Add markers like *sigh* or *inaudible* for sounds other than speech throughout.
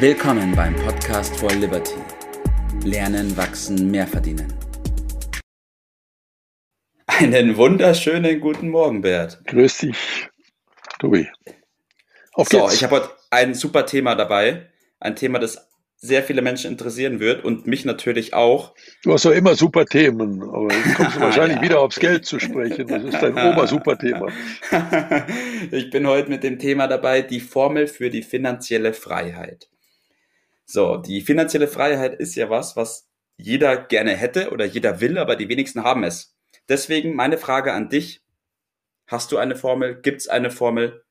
Willkommen beim Podcast for Liberty. Lernen, wachsen, mehr verdienen. Einen wunderschönen guten Morgen, Bert. Grüß dich, Tobi. Auf so, geht's. ich habe heute ein super Thema dabei. Ein Thema, das sehr viele Menschen interessieren wird und mich natürlich auch. Du hast ja immer super Themen, aber jetzt kommst du *laughs* wahrscheinlich ja. wieder aufs Geld zu sprechen. Das ist dein *laughs* ober-super Thema. ich bin heute mit dem Thema dabei, die Formel für die finanzielle Freiheit. So, die finanzielle Freiheit ist ja was, was jeder gerne hätte oder jeder will, aber die wenigsten haben es. Deswegen meine Frage an dich. Hast du eine Formel? Gibt es eine Formel?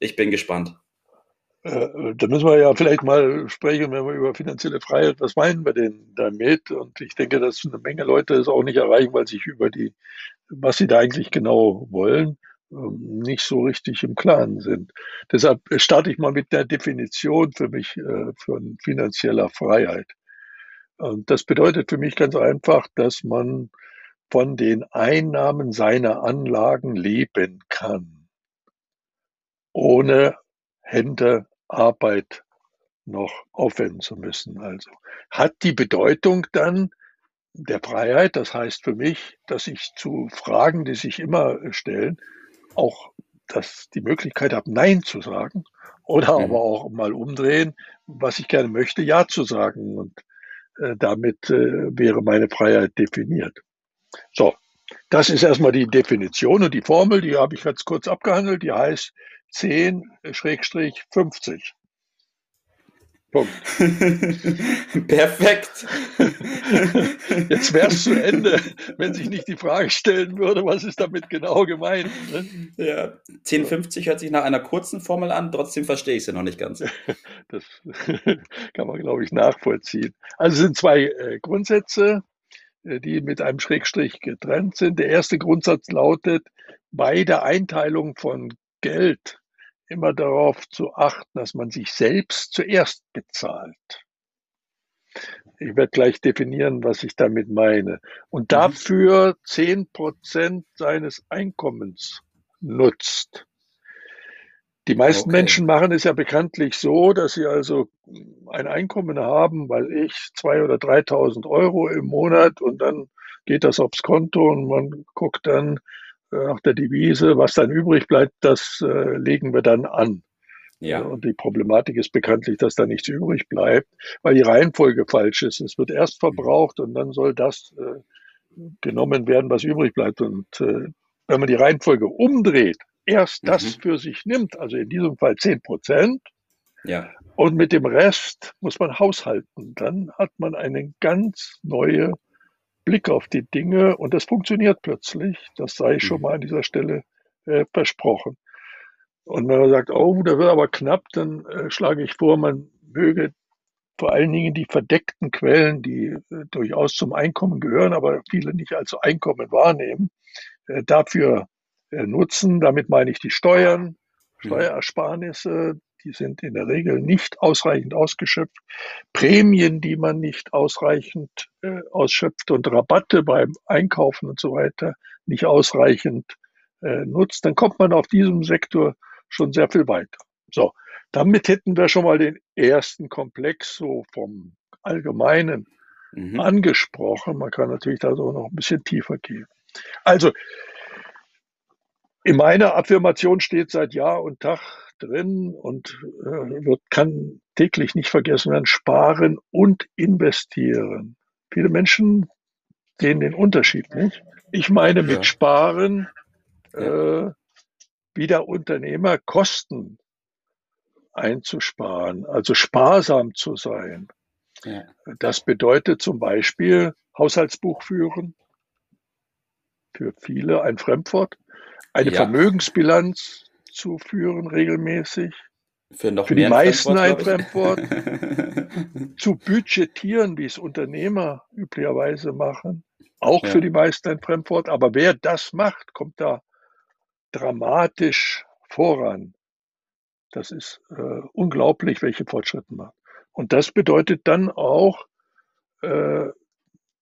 Ich bin gespannt. Äh, da müssen wir ja vielleicht mal sprechen, wenn wir über finanzielle Freiheit, was meinen wir denn damit? Und ich denke, dass eine Menge Leute es auch nicht erreichen, weil sich über die, was sie da eigentlich genau wollen, nicht so richtig im Klaren sind. Deshalb starte ich mal mit der Definition für mich äh, von finanzieller Freiheit. Und das bedeutet für mich ganz einfach, dass man von den Einnahmen seiner Anlagen leben kann, ohne Hände Arbeit noch aufwenden zu müssen. Also hat die Bedeutung dann der Freiheit, das heißt für mich, dass ich zu Fragen, die sich immer stellen, auch dass die Möglichkeit habe, Nein zu sagen oder mhm. aber auch mal umdrehen, was ich gerne möchte, Ja zu sagen. Und äh, damit äh, wäre meine Freiheit definiert. So, das ist erstmal die Definition und die Formel, die habe ich jetzt kurz abgehandelt, die heißt 10-50. Punkt. *laughs* Perfekt. Jetzt wäre es zu Ende, wenn sich nicht die Frage stellen würde, was ist damit genau gemeint. Ne? Ja, 1050 hört sich nach einer kurzen Formel an, trotzdem verstehe ich sie noch nicht ganz. *laughs* Das *laughs* kann man, glaube ich, nachvollziehen. Also es sind zwei äh, Grundsätze, äh, die mit einem Schrägstrich getrennt sind. Der erste Grundsatz lautet, bei der Einteilung von Geld immer darauf zu achten, dass man sich selbst zuerst bezahlt. Ich werde gleich definieren, was ich damit meine. Und mhm. dafür zehn Prozent seines Einkommens nutzt. Die meisten okay. Menschen machen es ja bekanntlich so, dass sie also ein Einkommen haben, weil ich zwei oder 3.000 Euro im Monat und dann geht das aufs Konto und man guckt dann, nach der Devise, was dann übrig bleibt, das äh, legen wir dann an. Ja. Und die Problematik ist bekanntlich, dass da nichts übrig bleibt, weil die Reihenfolge falsch ist. Es wird erst verbraucht und dann soll das äh, genommen werden, was übrig bleibt. Und äh, wenn man die Reihenfolge umdreht, erst mhm. das für sich nimmt, also in diesem Fall 10 Prozent, ja. und mit dem Rest muss man haushalten, dann hat man eine ganz neue Blick auf die Dinge und das funktioniert plötzlich. Das sei schon mhm. mal an dieser Stelle äh, versprochen. Und wenn man sagt, oh, da wird aber knapp, dann äh, schlage ich vor, man möge vor allen Dingen die verdeckten Quellen, die äh, durchaus zum Einkommen gehören, aber viele nicht als Einkommen wahrnehmen, äh, dafür äh, nutzen. Damit meine ich die Steuern, mhm. Steuerersparnisse, die sind in der Regel nicht ausreichend ausgeschöpft. Prämien, die man nicht ausreichend äh, ausschöpft und Rabatte beim Einkaufen und so weiter nicht ausreichend äh, nutzt, dann kommt man auf diesem Sektor schon sehr viel weiter. So, damit hätten wir schon mal den ersten Komplex so vom Allgemeinen mhm. angesprochen. Man kann natürlich da so noch ein bisschen tiefer gehen. Also, in meiner Affirmation steht seit Jahr und Tag drin und äh, wird, kann täglich nicht vergessen werden, sparen und investieren. Viele Menschen sehen den Unterschied nicht. Ich meine mit. Sparen äh, wie der Unternehmer Kosten einzusparen, also sparsam zu sein. Ja. Das bedeutet zum Beispiel Haushaltsbuch führen, für viele ein Fremdwort, eine ja. Vermögensbilanz zu führen regelmäßig. Für, noch Für die meisten ein Fremdwort. *laughs* zu budgetieren, wie es Unternehmer üblicherweise machen. Auch ja. für die meisten ein Fremdwort. Aber wer das macht, kommt da dramatisch voran. Das ist äh, unglaublich, welche Fortschritte man. Und das bedeutet dann auch äh,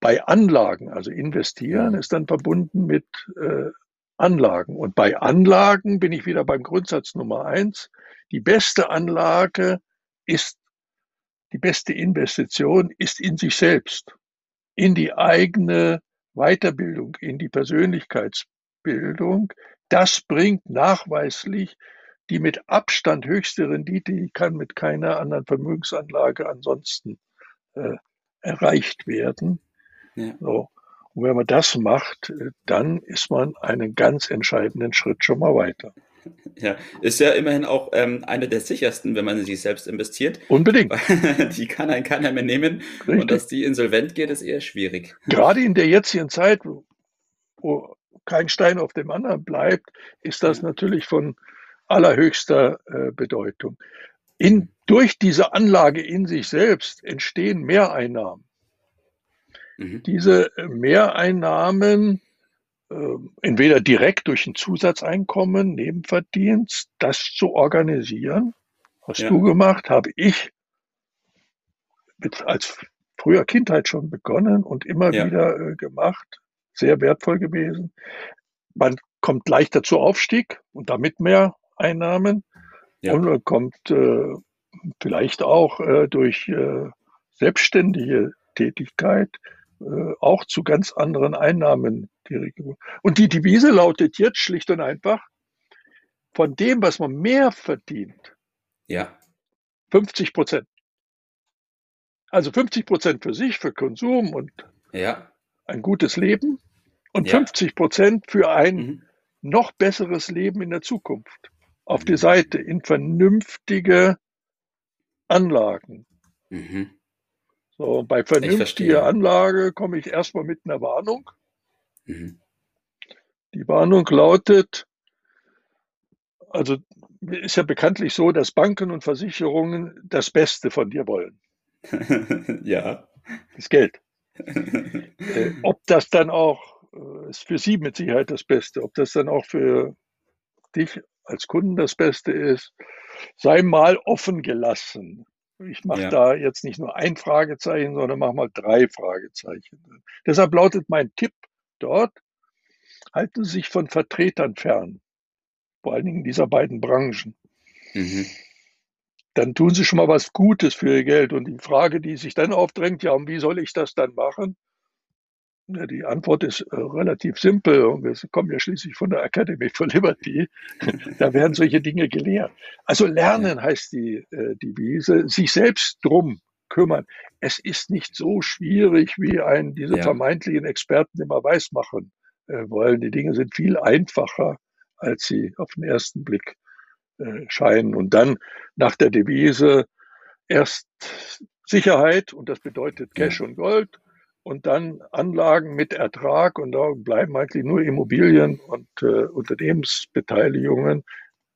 bei Anlagen, also investieren, ist dann verbunden mit äh, Anlagen. Und bei Anlagen bin ich wieder beim Grundsatz Nummer eins. Die beste Anlage ist die beste Investition ist in sich selbst, in die eigene Weiterbildung, in die Persönlichkeitsbildung. Das bringt nachweislich die mit Abstand höchste Rendite, die kann mit keiner anderen Vermögensanlage ansonsten äh, erreicht werden. Ja. So. Und wenn man das macht, äh, dann ist man einen ganz entscheidenden Schritt schon mal weiter. Ja, ist ja immerhin auch ähm, eine der sichersten, wenn man in sich selbst investiert. Unbedingt. *laughs* die kann ein keiner mehr nehmen. Richtig. Und dass die insolvent geht, ist eher schwierig. Gerade in der jetzigen Zeit, wo kein Stein auf dem anderen bleibt, ist das natürlich von allerhöchster äh, Bedeutung. In, durch diese Anlage in sich selbst entstehen Mehreinnahmen. Mhm. Diese Mehreinnahmen äh, entweder direkt durch ein Zusatzeinkommen, Nebenverdienst, das zu organisieren, hast ja. du gemacht, habe ich mit, als früher Kindheit schon begonnen und immer ja. wieder äh, gemacht. Sehr wertvoll gewesen. Man kommt leichter zu Aufstieg und damit mehr Einnahmen. Ja. Und man kommt äh, vielleicht auch äh, durch äh, selbstständige Tätigkeit äh, auch zu ganz anderen Einnahmen. Und die Devise lautet jetzt schlicht und einfach, von dem, was man mehr verdient, ja. 50 Prozent. Also 50 Prozent für sich, für Konsum und ja. ein gutes Leben und ja. 50 Prozent für ein mhm. noch besseres Leben in der Zukunft. Auf mhm. die Seite in vernünftige Anlagen. Mhm. So, bei vernünftiger Anlage komme ich erstmal mit einer Warnung. Mhm. Die Warnung lautet, also ist ja bekanntlich so, dass Banken und Versicherungen das Beste von dir wollen. *laughs* ja. Das Geld. *laughs* äh, ob das dann auch, äh, ist für sie mit Sicherheit das Beste, ob das dann auch für dich als Kunden das Beste ist, sei mal offen gelassen. Ich mache ja. da jetzt nicht nur ein Fragezeichen, sondern mache mal drei Fragezeichen. Deshalb lautet mein Tipp dort, halten Sie sich von Vertretern fern, vor allen Dingen dieser beiden Branchen. Mhm. Dann tun Sie schon mal was Gutes für Ihr Geld. Und die Frage, die sich dann aufdrängt, ja, und wie soll ich das dann machen? Die Antwort ist äh, relativ simpel und wir kommen ja schließlich von der Academy for Liberty. da werden solche Dinge gelehrt. Also lernen heißt die äh, Devise, sich selbst drum kümmern. Es ist nicht so schwierig, wie ein diese ja. vermeintlichen Experten immer weismachen äh, wollen. Die Dinge sind viel einfacher, als sie auf den ersten Blick äh, scheinen. Und dann nach der Devise erst Sicherheit und das bedeutet Cash ja. und Gold und dann Anlagen mit Ertrag und da bleiben eigentlich nur Immobilien und äh, Unternehmensbeteiligungen.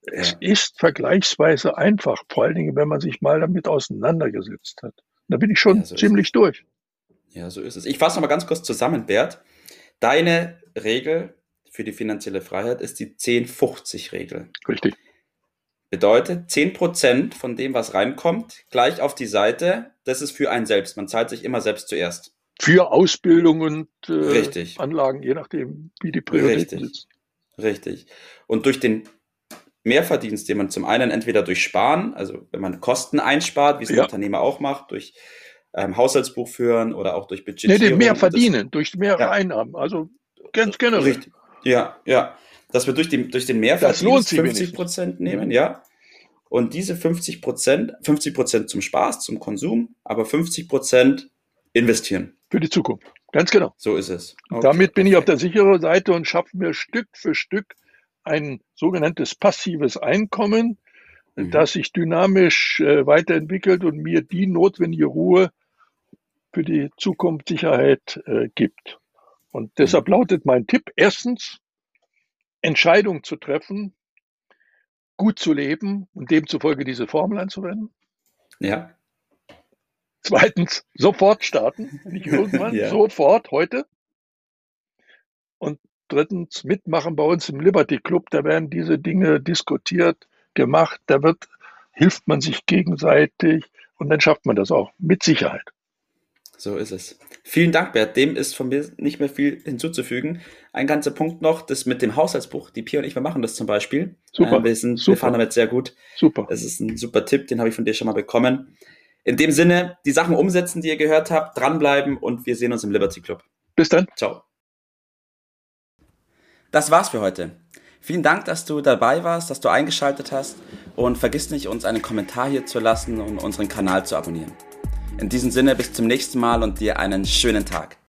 Es ja. ist vergleichsweise einfach, vor allen Dingen, wenn man sich mal damit auseinandergesetzt hat. Da bin ich schon ja, so ziemlich durch. Ja, so ist es. Ich fasse noch mal ganz kurz zusammen, Bert. Deine Regel für die finanzielle Freiheit ist die 10-50-Regel. Richtig. Bedeutet, 10% von dem, was reinkommt, gleich auf die Seite, das ist für einen selbst. Man zahlt sich immer selbst zuerst für Ausbildung und äh, Anlagen, je nachdem, wie die Prioritäten Richtig. sind. Richtig. Und durch den Mehrverdienst, den man zum einen entweder durch Sparen, also wenn man Kosten einspart, wie es ja. ein Unternehmer auch macht, durch ähm, Haushaltsbuch führen oder auch durch Budgetierung. Nee, mehr verdienen, das, durch mehr ja. Einnahmen, also ganz generell. Richtig. Ja, ja. Dass wir durch den, durch den Mehrverdienst 50 Prozent nehmen, ja. Und diese 50 Prozent, 50 Prozent zum Spaß, zum Konsum, aber 50 Prozent investieren. Für die Zukunft. Ganz genau. So ist es. Okay. Damit bin ich auf der sicheren Seite und schaffe mir Stück für Stück ein sogenanntes passives Einkommen, mhm. das sich dynamisch äh, weiterentwickelt und mir die notwendige Ruhe für die Zukunft Sicherheit äh, gibt. Und deshalb mhm. lautet mein Tipp erstens, Entscheidungen zu treffen, gut zu leben und demzufolge diese Formel anzuwenden. Ja. *laughs* Zweitens, sofort starten, nicht irgendwann, *laughs* ja. sofort, heute. Und drittens, mitmachen bei uns im Liberty Club, da werden diese Dinge diskutiert, gemacht, da wird, hilft man sich gegenseitig und dann schafft man das auch, mit Sicherheit. So ist es. Vielen Dank, Bert. Dem ist von mir nicht mehr viel hinzuzufügen. Ein ganzer Punkt noch, das mit dem Haushaltsbuch. Die Pia und ich, wir machen das zum Beispiel. Super. Äh, wir, sind, super. wir fahren damit sehr gut. Super. Das ist ein super Tipp, den habe ich von dir schon mal bekommen. In dem Sinne, die Sachen umsetzen, die ihr gehört habt, dranbleiben und wir sehen uns im Liberty Club. Bis dann. Ciao. Das war's für heute. Vielen Dank, dass du dabei warst, dass du eingeschaltet hast und vergiss nicht, uns einen Kommentar hier zu lassen und unseren Kanal zu abonnieren. In diesem Sinne, bis zum nächsten Mal und dir einen schönen Tag.